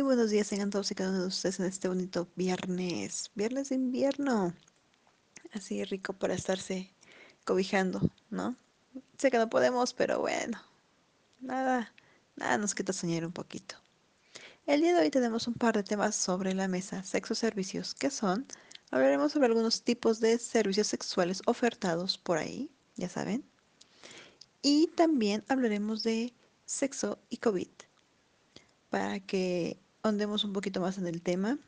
Muy buenos días, tengan todos y cada uno de ustedes en este bonito viernes, viernes de invierno. Así rico para estarse cobijando, ¿no? Sé que no podemos, pero bueno, nada, nada nos quita soñar un poquito. El día de hoy tenemos un par de temas sobre la mesa, sexo servicios, ¿qué son? Hablaremos sobre algunos tipos de servicios sexuales ofertados por ahí, ya saben. Y también hablaremos de sexo y COVID para que ondemos un poquito más en el tema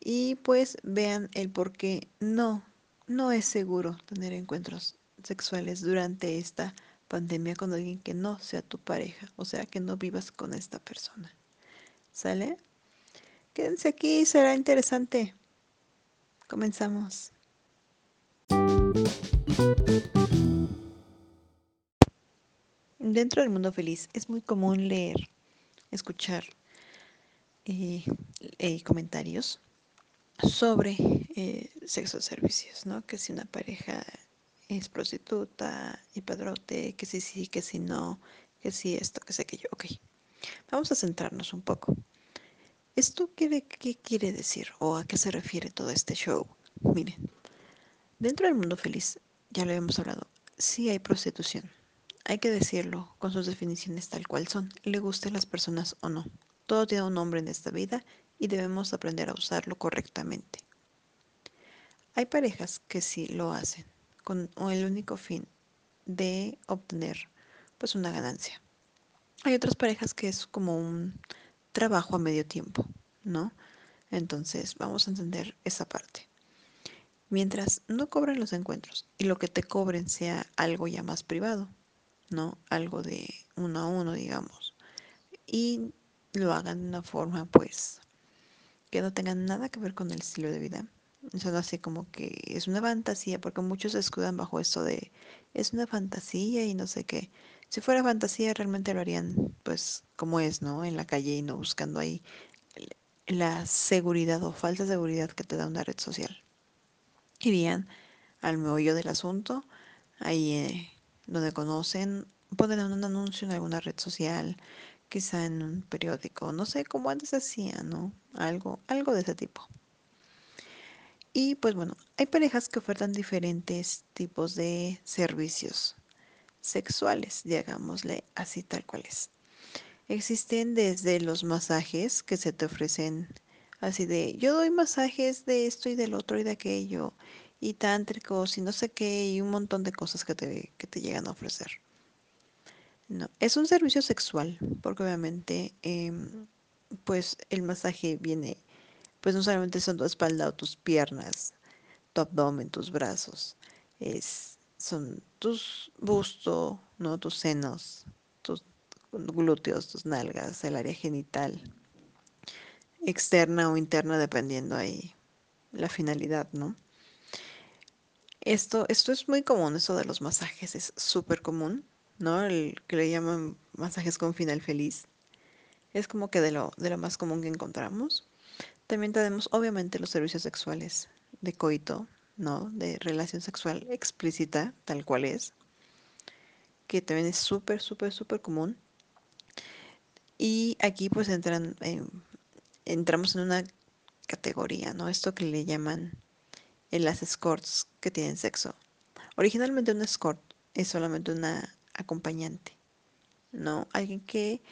y pues vean el por qué no, no es seguro tener encuentros sexuales durante esta pandemia con alguien que no sea tu pareja, o sea, que no vivas con esta persona. ¿Sale? Quédense aquí, será interesante. Comenzamos. Dentro del mundo feliz es muy común leer escuchar eh, eh, comentarios sobre eh, sexo servicios, ¿no? Que si una pareja es prostituta y padrote, que si sí, que si no, que si esto, que sé que yo. Ok, vamos a centrarnos un poco. ¿Esto qué, qué quiere decir o a qué se refiere todo este show? Miren, dentro del mundo feliz, ya lo hemos hablado, sí hay prostitución, hay que decirlo con sus definiciones tal cual son, le gusten las personas o no. Todo tiene un nombre en esta vida y debemos aprender a usarlo correctamente. Hay parejas que sí lo hacen con el único fin de obtener pues una ganancia. Hay otras parejas que es como un trabajo a medio tiempo, ¿no? Entonces vamos a entender esa parte. Mientras no cobren los encuentros y lo que te cobren sea algo ya más privado, ¿no? Algo de uno a uno, digamos. Y lo hagan de una forma, pues, que no tenga nada que ver con el estilo de vida. Eso no así como que es una fantasía, porque muchos se escudan bajo esto de es una fantasía y no sé qué. Si fuera fantasía, realmente lo harían, pues, como es, ¿no? En la calle y no buscando ahí la seguridad o falsa seguridad que te da una red social. Irían al meollo del asunto, ahí eh, donde conocen, ponen un anuncio en alguna red social, quizá en un periódico, no sé, cómo antes hacía, ¿no? Algo, algo de ese tipo. Y pues bueno, hay parejas que ofertan diferentes tipos de servicios sexuales, digámosle así tal cual es. Existen desde los masajes que se te ofrecen así de, yo doy masajes de esto y del otro y de aquello, y tántricos y no sé qué, y un montón de cosas que te, que te llegan a ofrecer. No, es un servicio sexual, porque obviamente, em, pues el masaje viene, pues no solamente son tu espalda o tus piernas, tu abdomen, tus brazos, es, son tus busto, ¿no? Tus senos, tus glúteos, tus nalgas, el área genital, externa o interna, dependiendo ahí la finalidad, ¿no? Esto, esto es muy común, eso de los masajes, es súper común, ¿no? El que le llaman masajes con final feliz. Es como que de lo, de lo más común que encontramos. También tenemos, obviamente, los servicios sexuales de coito, ¿no? De relación sexual explícita, tal cual es. Que también es súper, súper, súper común. Y aquí pues entran, eh, entramos en una categoría, ¿no? Esto que le llaman en las escorts que tienen sexo. Originalmente un escort es solamente una acompañante, ¿no? Alguien que,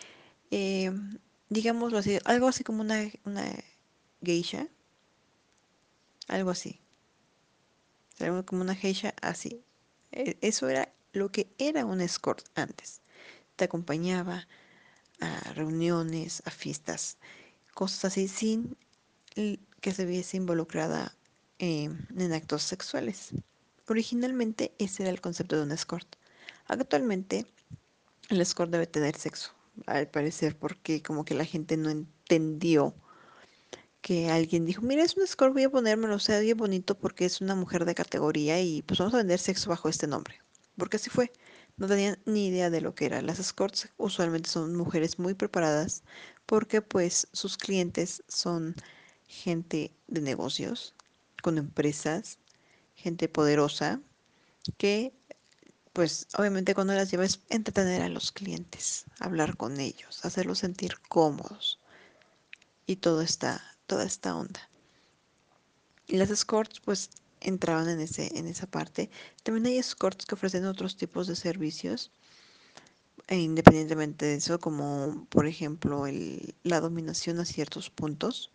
eh, digámoslo así, algo así como una, una geisha, algo así. Algo como una geisha así. E, eso era lo que era un escort antes. Te acompañaba a reuniones, a fiestas, cosas así, sin que se viese involucrada Em, en actos sexuales. Originalmente ese era el concepto de un escort. Actualmente el escort debe tener sexo, al parecer, porque como que la gente no entendió que alguien dijo, mira, es un escort, voy a ponérmelo, o sea, bien bonito porque es una mujer de categoría y pues vamos a vender sexo bajo este nombre. Porque así fue. No tenían ni idea de lo que era. Las escorts usualmente son mujeres muy preparadas porque pues sus clientes son gente de negocios con empresas, gente poderosa, que pues obviamente cuando las llevas entretener a los clientes, hablar con ellos, hacerlos sentir cómodos. y todo esta, toda esta onda. Y las escorts pues entraban en, ese, en esa parte. También hay escorts que ofrecen otros tipos de servicios, e independientemente de eso, como por ejemplo el, la dominación a ciertos puntos,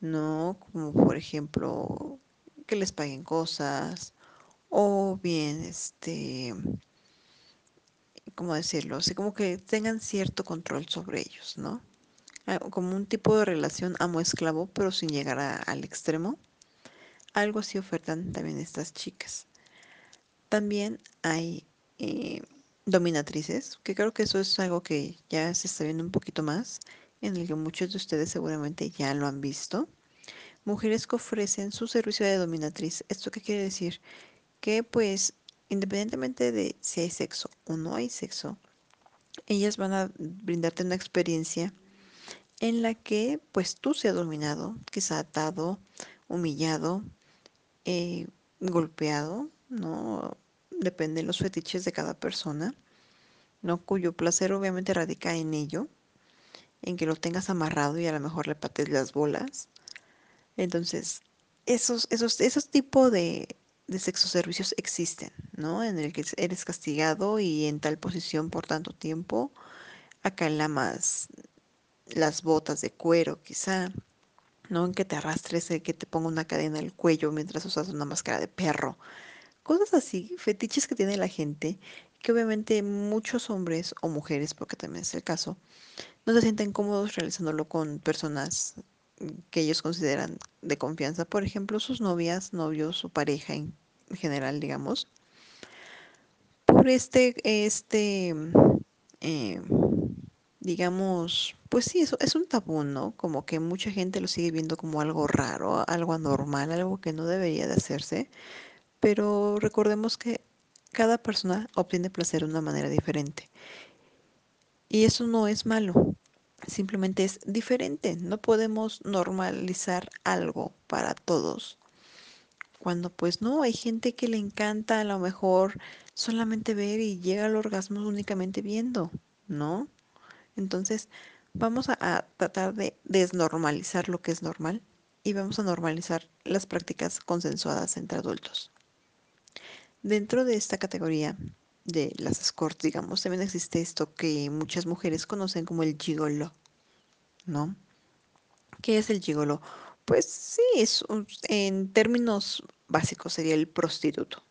¿no? Como por ejemplo que les paguen cosas o bien este ¿cómo decirlo? Así como que tengan cierto control sobre ellos, ¿no? Ah, como un tipo de relación amo-esclavo, pero sin llegar al extremo. Algo así ofertan también estas chicas. También hay eh, dominatrices, que creo que eso es algo que ya se está viendo un poquito más, en el que muchos de ustedes seguramente ya lo han visto. Mujeres que ofrecen su servicio de dominatriz. ¿Esto qué quiere decir? Que pues independientemente de si hay sexo o no hay sexo, ellas van a brindarte una experiencia en la que pues tú seas dominado, quizá atado, humillado, eh, golpeado, ¿no? Depende de los fetiches de cada persona, ¿no? Cuyo placer obviamente radica en ello, en que lo tengas amarrado y a lo mejor le pates las bolas. Entonces, esos, esos, esos tipos de, de sexoservicios existen, ¿no? En el que eres castigado y en tal posición por tanto tiempo. Acá en la más las botas de cuero, quizá, ¿no? En que te arrastres, que te ponga una cadena al cuello mientras usas una máscara de perro. Cosas así, fetiches que tiene la gente, que obviamente muchos hombres o mujeres, porque también es el caso, no se sienten cómodos realizándolo con personas que ellos consideran de confianza, por ejemplo, sus novias, novios, su pareja en general, digamos, por este, este, eh, digamos, pues sí, eso es un tabú, ¿no? Como que mucha gente lo sigue viendo como algo raro, algo anormal, algo que no debería de hacerse, pero recordemos que cada persona obtiene placer de una manera diferente. Y eso no es malo, simplemente es diferente. No podemos normalizar algo para todos. Cuando pues no, hay gente que le encanta a lo mejor solamente ver y llega al orgasmo únicamente viendo, ¿no? Entonces, vamos a, tratar de desnormalizar lo que es normal y vamos a normalizar las prácticas consensuadas entre adultos. Dentro de esta categoría de las escorts, digamos, también existe esto que muchas mujeres conocen como el gigolo, ¿no? ¿Qué es el gigolo? Pues sí, es en términos básicos sería el prostituto.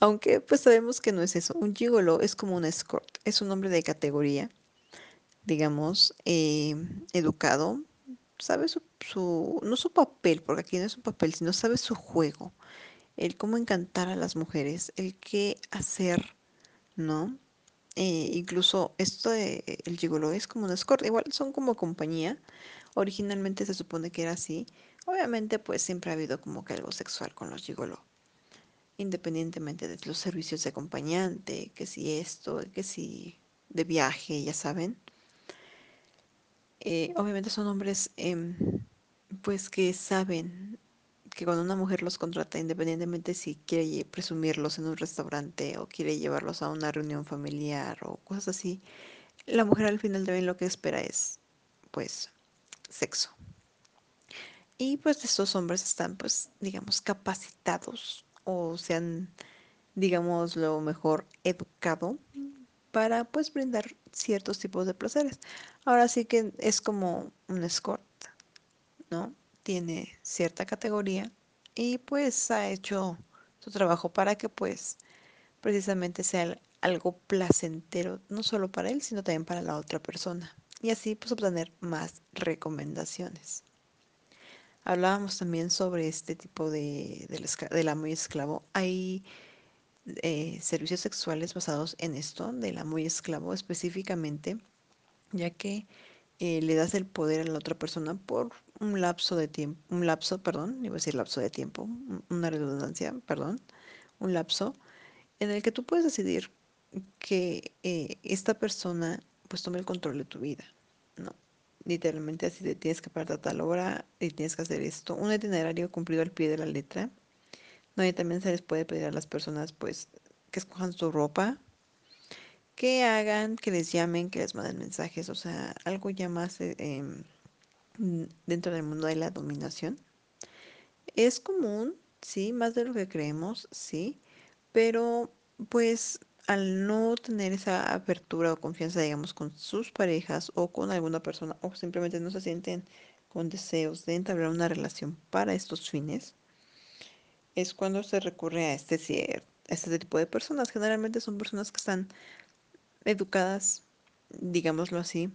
Aunque pues sabemos que no es eso. Un gigolo es como un escort, es un hombre de categoría, digamos, eh, educado, sabe su, su, no su papel, porque aquí no es un papel, sino sabe su juego, el cómo encantar a las mujeres, el qué hacer, ¿no? Eh, incluso esto de el gigolo es como un escort, igual son como compañía. Originalmente se supone que era así. Obviamente, pues siempre ha habido como que algo sexual con los gigolo independientemente de los servicios de acompañante, que si esto, que si de viaje, ya saben. Eh, obviamente son hombres eh, pues que saben que cuando una mujer los contrata, independientemente si quiere presumirlos en un restaurante o quiere llevarlos a una reunión familiar o cosas así, la mujer al final también lo que espera es pues sexo. Y pues estos hombres están pues digamos capacitados o se han, digamos, lo mejor educado para pues brindar ciertos tipos de placeres. Ahora sí que es como un escort, ¿no? Tiene cierta categoría y pues ha hecho su trabajo para que pues precisamente sea algo placentero, no solo para él, sino también para la otra persona. Y así pues obtener más recomendaciones. Hablábamos también sobre este tipo de, de, del esclavo. Hay eh, servicios sexuales basados en esto, del amo y esclavo específicamente, ya que eh, le das el poder a la otra persona por un lapso de tiempo, un lapso, perdón, iba a decir lapso de tiempo, una redundancia, perdón, un lapso en el que tú puedes decidir que eh, esta persona pues tome el control de tu vida, ¿no? literalmente así de tienes que pararte a tal hora y tienes que hacer esto. Un itinerario cumplido al pie de la letra. Y también se les puede pedir a las personas pues que escojan su ropa, que hagan, que les llamen, que les manden mensajes, o sea, algo ya más eh, em, dentro del mundo de la dominación. Es común, sí, más de lo que creemos, sí, pero pues al no tener esa apertura o confianza, digamos, con sus parejas o con alguna persona, o simplemente no se sienten con deseos de entablar una relación para estos fines, es cuando se recurre a este, este tipo de personas. Generalmente son personas que están educadas, digámoslo así,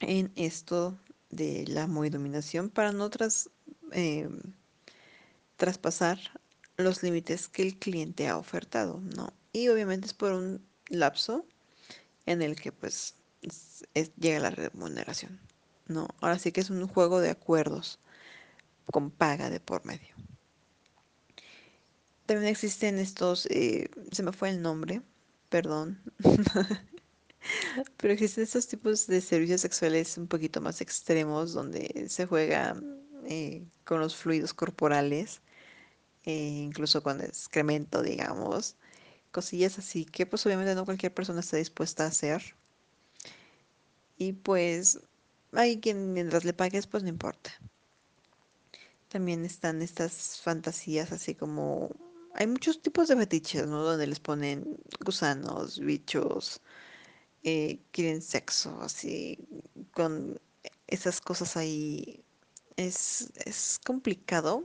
en esto de la muy dominación para no eh, traspasar los límites que el cliente ha ofertado, ¿no? Y obviamente es por un lapso en el que pues llega la remuneración, ¿no? Ahora sí que es un juego de acuerdos con paga de por medio. También existen estos, eh, se me fue el nombre, perdón, pero existen estos tipos de servicios sexuales un poquito más extremos donde se juega eh, con los fluidos corporales, eh, incluso con excremento, digamos, cosillas así que pues obviamente no cualquier persona está dispuesta a hacer. Y pues hay quien mientras le pagues pues no importa. También están estas fantasías así como... Hay muchos tipos de fetiches, ¿no? Donde les ponen gusanos, bichos, eh, quieren sexo, así, con esas cosas ahí. Es, es complicado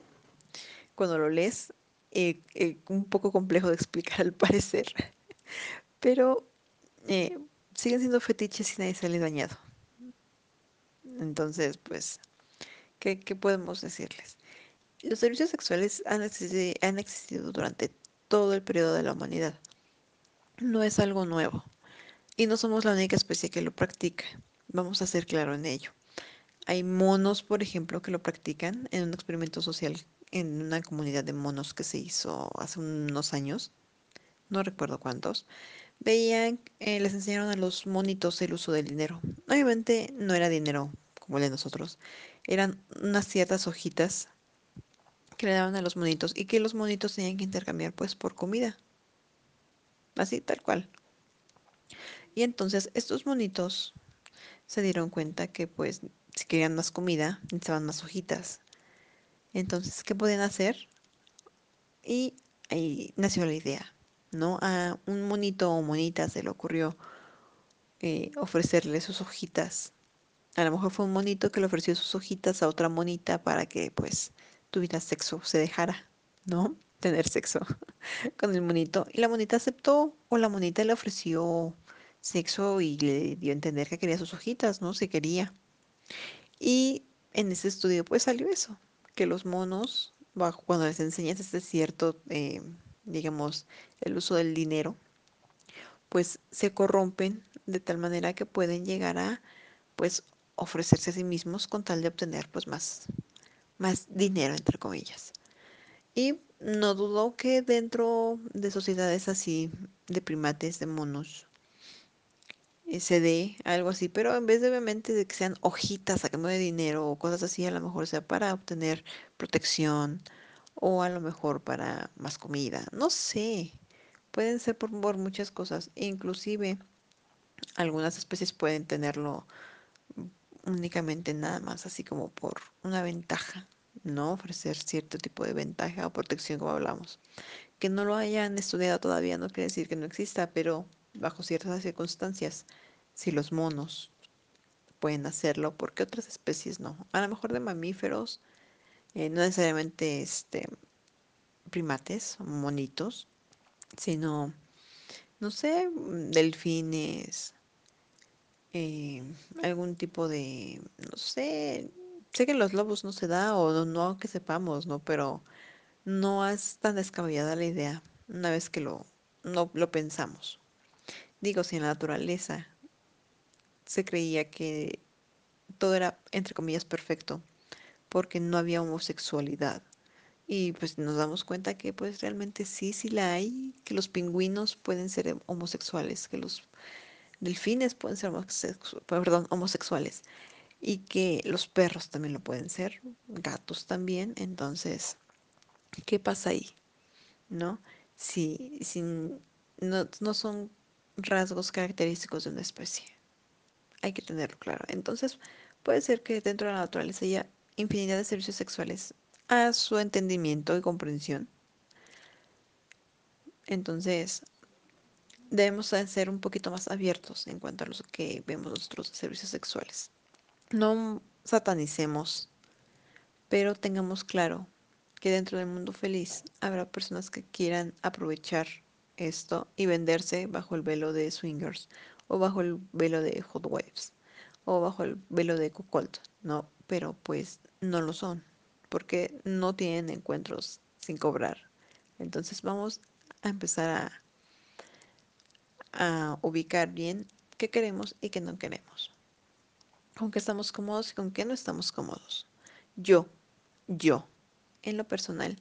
cuando lo lees, eh, eh, un poco complejo de explicar al parecer, pero eh, siguen siendo fetiches y nadie sale dañado. Entonces, pues, ¿qué, qué podemos decirles? Los servicios sexuales han existido, durante todo el periodo de la humanidad. No es algo nuevo. Y no somos la única especie que lo practica. Vamos a ser claro en ello. Hay monos, por ejemplo, que lo practican en un experimento social en una comunidad de monos que se hizo hace unos años. No recuerdo cuántos. Veían, eh, les enseñaron a los monitos el uso del dinero. Obviamente no era dinero como el de nosotros. Eran unas ciertas hojitas que le daban a los monitos y que los monitos tenían que intercambiar pues por comida. Así, tal cual. Y entonces estos monitos se dieron cuenta que pues si querían más comida necesitaban más hojitas. Entonces, ¿qué podían hacer? Y ahí nació la idea, ¿no? A un monito o monita se le ocurrió eh, ofrecerle sus hojitas. A lo mejor fue un monito que le ofreció sus hojitas a otra monita para que pues tuviera sexo, se dejara, ¿no? Tener sexo con el monito. Y la monita aceptó o la monita le ofreció sexo y le dio a entender que quería sus hojitas, ¿no? Si quería. Y en ese estudio pues salió eso, que los monos, cuando les enseñas este cierto, eh, digamos, el uso del dinero, pues se corrompen de tal manera que pueden llegar a pues ofrecerse a sí mismos con tal de obtener pues más más dinero, entre comillas. Y no dudo que dentro de sociedades así, de primates, de monos, eh, se dé algo así, pero en vez de obviamente de que sean hojitas a cambio de dinero o cosas así, a lo mejor sea para obtener protección o a lo mejor para más comida, no sé, pueden ser por, por muchas cosas, e inclusive algunas especies pueden tenerlo únicamente nada más así como por una ventaja, ¿no? Ofrecer cierto tipo de ventaja o protección como hablamos. Que no lo hayan estudiado todavía no quiere decir que no exista, pero bajo ciertas circunstancias, si los monos pueden hacerlo, ¿por qué otras especies no? A lo mejor de mamíferos, eh, no necesariamente este, primates, monitos, sino, no sé, delfines, eh, algún tipo de, no sé, sé que los lobos no se da o no, que sepamos, ¿no? Pero no es tan descabellada la idea una vez que lo, no, lo pensamos. Digo, si en la naturaleza se creía que todo era, entre comillas, perfecto, porque no había homosexualidad. Y pues nos damos cuenta que pues realmente sí, sí la hay, que los pingüinos pueden ser homosexuales, que los delfines pueden ser homosexuales y que los perros también lo pueden ser, gatos también, entonces, ¿qué pasa ahí? ¿No? Si, si no, no son rasgos característicos de una especie. Hay que tenerlo claro. Entonces, puede ser que dentro de la naturaleza haya infinidad de servicios sexuales a su entendimiento y comprensión. Entonces, debemos ser un poquito más abiertos en cuanto a lo que vemos nosotros servicios sexuales. No satanicemos, pero tengamos claro que dentro del mundo feliz habrá personas que quieran aprovechar esto y venderse bajo el velo de swingers o bajo el velo de hot waves o bajo el velo de cuckold, ¿no? Pero pues no lo son, porque no tienen encuentros sin cobrar. Entonces vamos a empezar a, a ubicar bien qué queremos y qué no queremos. Con qué estamos cómodos y con qué no estamos cómodos. Yo, yo, en lo personal,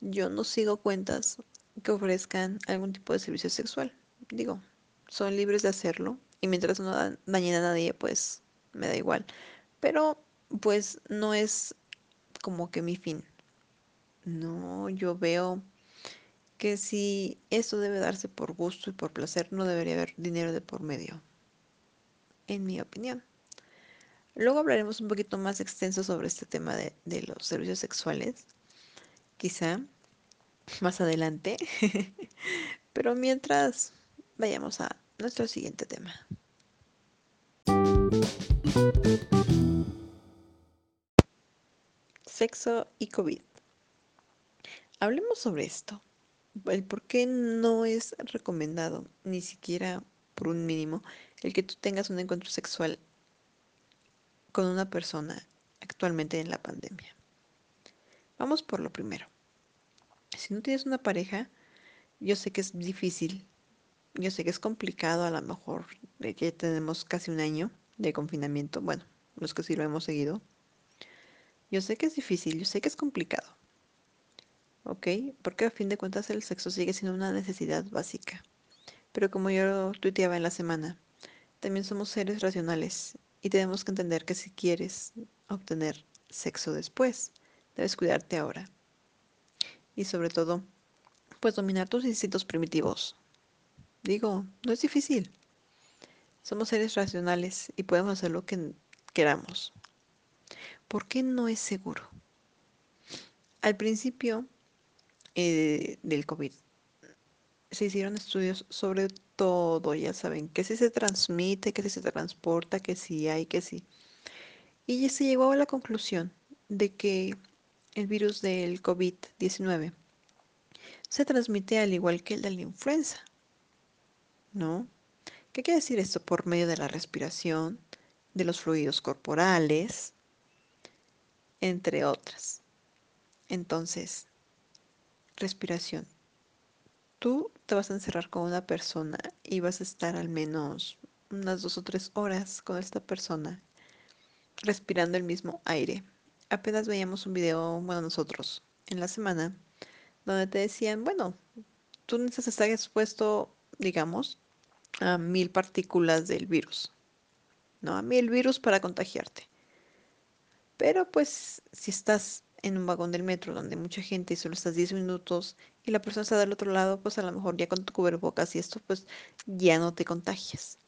yo no sigo cuentas que ofrezcan algún tipo de servicio sexual. Digo, son libres de hacerlo y mientras no dañen a nadie, pues me da igual. Pero pues no es como que mi fin. No, yo veo que si esto debe darse por gusto y por placer, no debería haber dinero de por medio, en mi opinión. Luego hablaremos un poquito más extenso sobre este tema de, de los servicios sexuales, quizá más adelante. Pero mientras, vayamos a nuestro siguiente tema. Sexo y COVID. Hablemos sobre esto. El por qué no es recomendado, ni siquiera por un mínimo, el que tú tengas un encuentro sexual con una persona actualmente en la pandemia. Vamos por lo primero. Si no tienes una pareja, yo sé que es difícil, yo sé que es complicado a lo mejor, ya tenemos casi un año de confinamiento, bueno, los que sí lo hemos seguido. Yo sé que es difícil, yo sé que es complicado. ¿Ok? Porque a fin de cuentas el sexo sigue siendo una necesidad básica. Pero como yo tuiteaba en la semana, también somos seres racionales y tenemos que entender que si quieres obtener sexo después, debes cuidarte ahora. Y sobre todo, pues dominar tus instintos primitivos. Digo, no es difícil. Somos seres racionales y podemos hacer lo que queramos. ¿Por qué no es seguro? Al principio eh, del COVID se hicieron estudios sobre todo, ya saben, que si se transmite, que si se transporta, que si hay, que si. Y se llegó a la conclusión de que el virus del COVID-19 se transmite al igual que el de la influenza, ¿no? ¿Qué quiere decir esto? Por medio de la respiración, de los fluidos corporales, entre otras. Entonces, respiración. Tú te vas a encerrar con una persona y vas a estar al menos unas dos o tres horas con esta persona respirando el mismo aire. Apenas veíamos un video, bueno, nosotros, en la semana, donde te decían, bueno, tú necesitas estar expuesto, digamos, a mil partículas del virus, ¿no? A mil virus para contagiarte. Pero pues si estás en un vagón del metro donde mucha gente y solo estás 10 minutos y la persona está del otro lado, pues a lo mejor ya con tu cubrebocas y esto, pues ya no te contagias.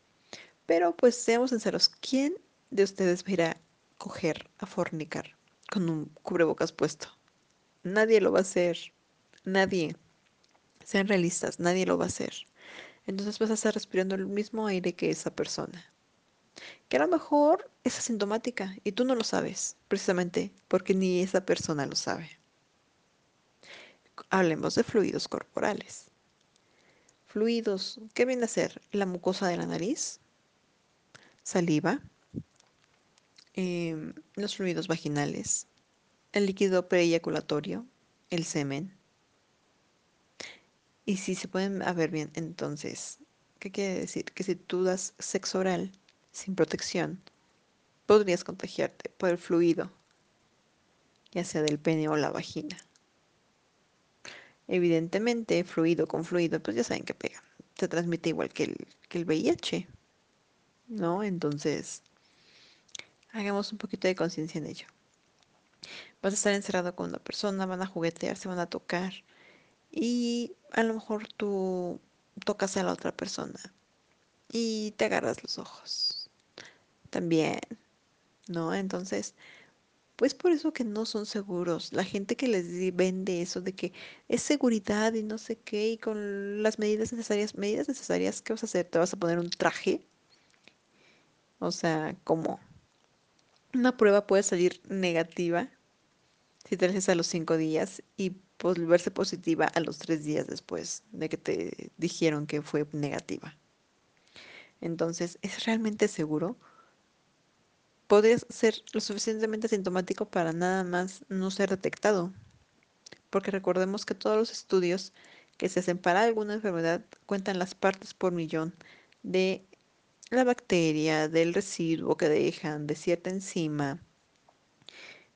Pero pues seamos sinceros, ¿quién de ustedes va a coger, a fornicar con un cubrebocas puesto? Nadie lo va a hacer. Nadie. Sean realistas, nadie lo va a hacer. Entonces vas a estar respirando el mismo aire que esa persona. Que a lo mejor es asintomática y tú no lo sabes, precisamente porque ni esa persona lo sabe. Hablemos de fluidos corporales. Fluidos, ¿qué viene a ser? La mucosa de la nariz, saliva, em, los fluidos vaginales, el líquido preeyaculatorio, el semen, y si se pueden ver bien, entonces, ¿qué quiere decir? Que si tú das sexo oral sin protección, podrías contagiarte por el fluido, ya sea del pene o la vagina. Evidentemente, fluido con fluido, pues ya saben que pega. Se transmite igual que el, que el VIH, ¿no? Entonces, hagamos un poquito de conciencia en ello. Vas a estar encerrado con una persona, van a juguetear, se van a tocar y a lo mejor tú tocas a la otra persona y te agarras los ojos. También, ¿no? Entonces, pues por eso que no son seguros. La gente que les vende eso de que es seguridad y no sé qué, y con las medidas necesarias, medidas necesarias, ¿qué vas a hacer? ¿Te vas a poner un traje? O sea, como una prueba puede salir negativa si te haces a los cinco días y volverse positiva a los tres días después de que te dijeron que fue negativa. Entonces, ¿es realmente seguro? Podrías ser lo suficientemente sintomático para nada más no ser detectado, porque recordemos que todos los estudios que se hacen para alguna enfermedad cuentan las partes por millón de la bacteria, del residuo que dejan, de cierta enzima.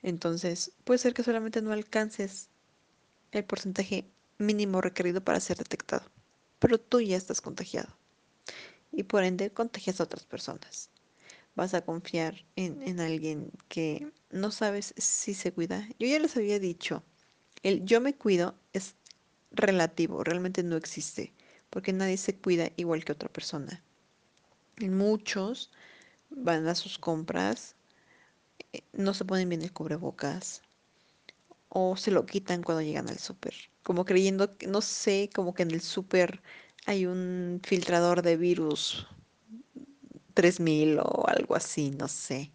Entonces, puede ser que solamente no alcances el porcentaje mínimo requerido para ser detectado, pero tú ya estás contagiado y por ende contagias a otras personas. Vas a confiar en, en alguien que no sabes si se cuida. Yo ya les había dicho, el yo me cuido es relativo, realmente no existe, porque nadie se cuida igual que otra persona. Muchos van a sus compras, eh, no se ponen bien el cubrebocas o se lo quitan cuando llegan al súper, como creyendo que, no sé, como que en el súper hay un filtrador de virus 3000 o algo así, no sé.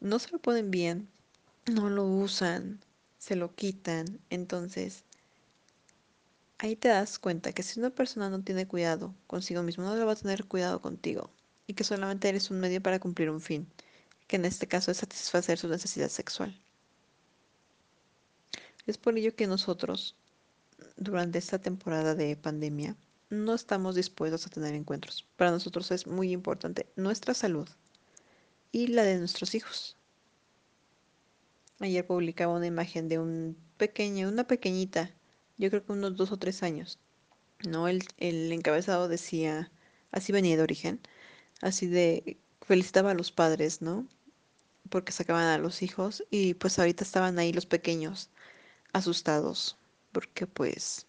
No se lo ponen bien, no lo usan, se lo quitan, entonces ahí te das cuenta que si una persona no tiene cuidado consigo mismo, no le va a tener cuidado contigo y que solamente eres un medio para cumplir un fin, que en este caso es satisfacer su necesidad sexual. Es por ello que nosotros, durante esta temporada de pandemia, no estamos dispuestos a tener encuentros. Para nosotros es muy importante nuestra salud y la de nuestros hijos. Ayer publicaba una imagen de un pequeño, una pequeñita, yo creo que unos dos o tres años. ¿no? El, el encabezado decía, así venía de origen, así de felicitaba a los padres, ¿no? Porque sacaban a los hijos y pues ahorita estaban ahí los pequeños asustados porque pues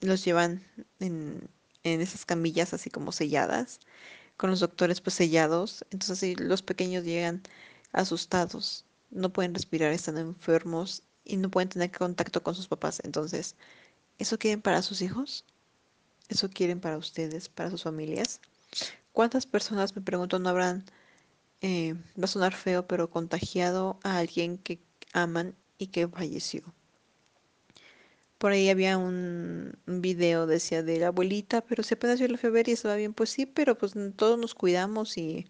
los llevan en, en esas camillas así como selladas, con los doctores pues sellados, entonces así los pequeños llegan asustados, no pueden respirar, están enfermos y no pueden tener contacto con sus papás, entonces, ¿eso quieren para sus hijos? ¿Eso quieren para ustedes, para sus familias? ¿Cuántas personas, me pregunto, no habrán, eh, va a sonar feo, pero contagiado a alguien que aman y que falleció? Por ahí había un, video, decía, de la abuelita, pero si apenas yo la ver y estaba bien, pues sí, pero pues todos nos cuidamos y,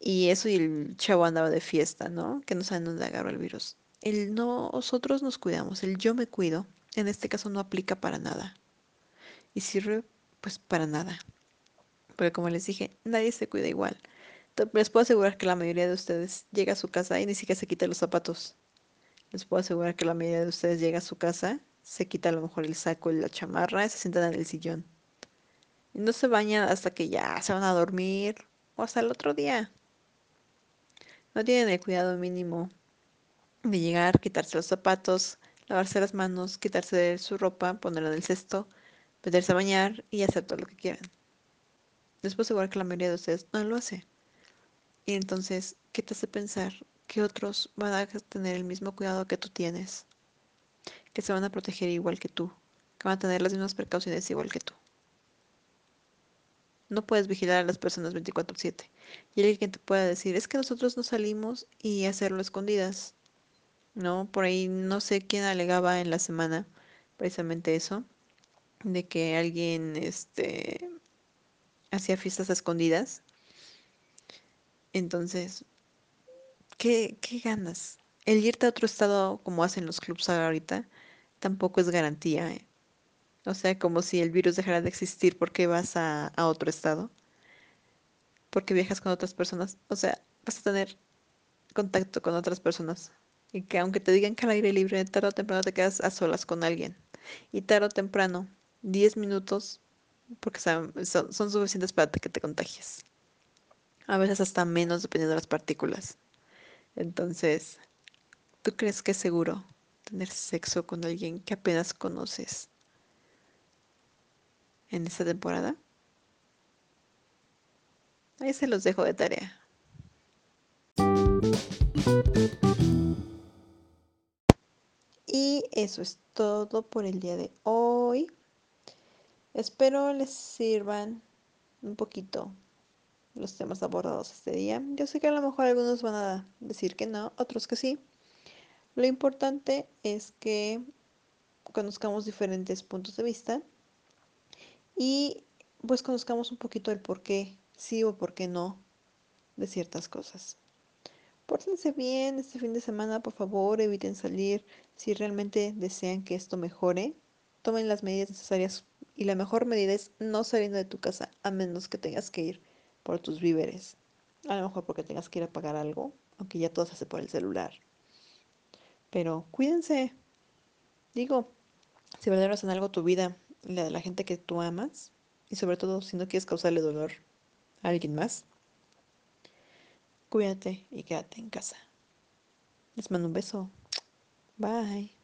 y eso y el chavo andaba de fiesta, ¿no? Que no saben dónde agarró el virus. El no, nosotros nos cuidamos, el yo me cuido, en este caso no aplica para nada. Y sirve pues para nada. Porque como les dije, nadie se cuida igual. Les puedo asegurar que la mayoría de ustedes llega a su casa y ni siquiera se quita los zapatos. Les puedo asegurar que la mayoría de ustedes llega a su casa, se quita a lo mejor el saco y la chamarra y se sientan en el sillón. Y no se bañan hasta que ya se van a dormir o hasta el otro día. No tienen el cuidado mínimo de llegar, quitarse los zapatos, lavarse las manos, quitarse su ropa, ponerla en el cesto, meterse a bañar y hacer todo lo que quieran. Les puedo que la mayoría de ustedes no lo hace. Y entonces, ¿qué te hace pensar que otros van a tener el mismo cuidado que tú tienes? Que se van a proteger igual que tú, que van a tener las mismas precauciones igual que tú. No puedes vigilar a las personas 24/7. Y alguien te pueda decir, es que nosotros no salimos y hacerlo escondidas. No, por ahí no sé quién alegaba en la semana precisamente eso, de que alguien este hacía fiestas a escondidas. Entonces, ¿qué, qué ganas? El irte a otro estado como hacen los clubs ahorita tampoco es garantía, ¿eh? O sea, como si el virus dejara de existir porque vas a, a otro estado, porque viajas con otras personas. O sea, vas a tener contacto con otras personas. Y que aunque te digan que al aire libre, tarde o temprano te quedas a solas con alguien. Y tarde o temprano, 10 minutos, porque son, suficientes para que te contagies. A veces hasta menos dependiendo de las partículas. Entonces, ¿tú crees que es seguro tener sexo con alguien que apenas conoces en esta temporada? Ahí se los dejo de tarea. Y eso es todo por el día de hoy. Espero les sirvan un poquito los temas abordados este día. Yo sé que a lo mejor algunos van a decir que no, otros que sí. Lo importante es que conozcamos diferentes puntos de vista y pues conozcamos un poquito el por qué sí o por qué no de ciertas cosas. Pórtense bien este fin de semana, por favor, eviten salir si realmente desean que esto mejore. Tomen las medidas necesarias y la mejor medida es no saliendo de tu casa a menos que tengas que ir por tus víveres. A lo mejor porque tengas que ir a pagar algo, aunque ya todo se hace por el celular. Pero cuídense. Digo, si valoras en algo tu vida la de la gente que tú amas, y sobre todo si no quieres causarle dolor a alguien más, cuídate y quédate en casa. Les mando un beso. Bye.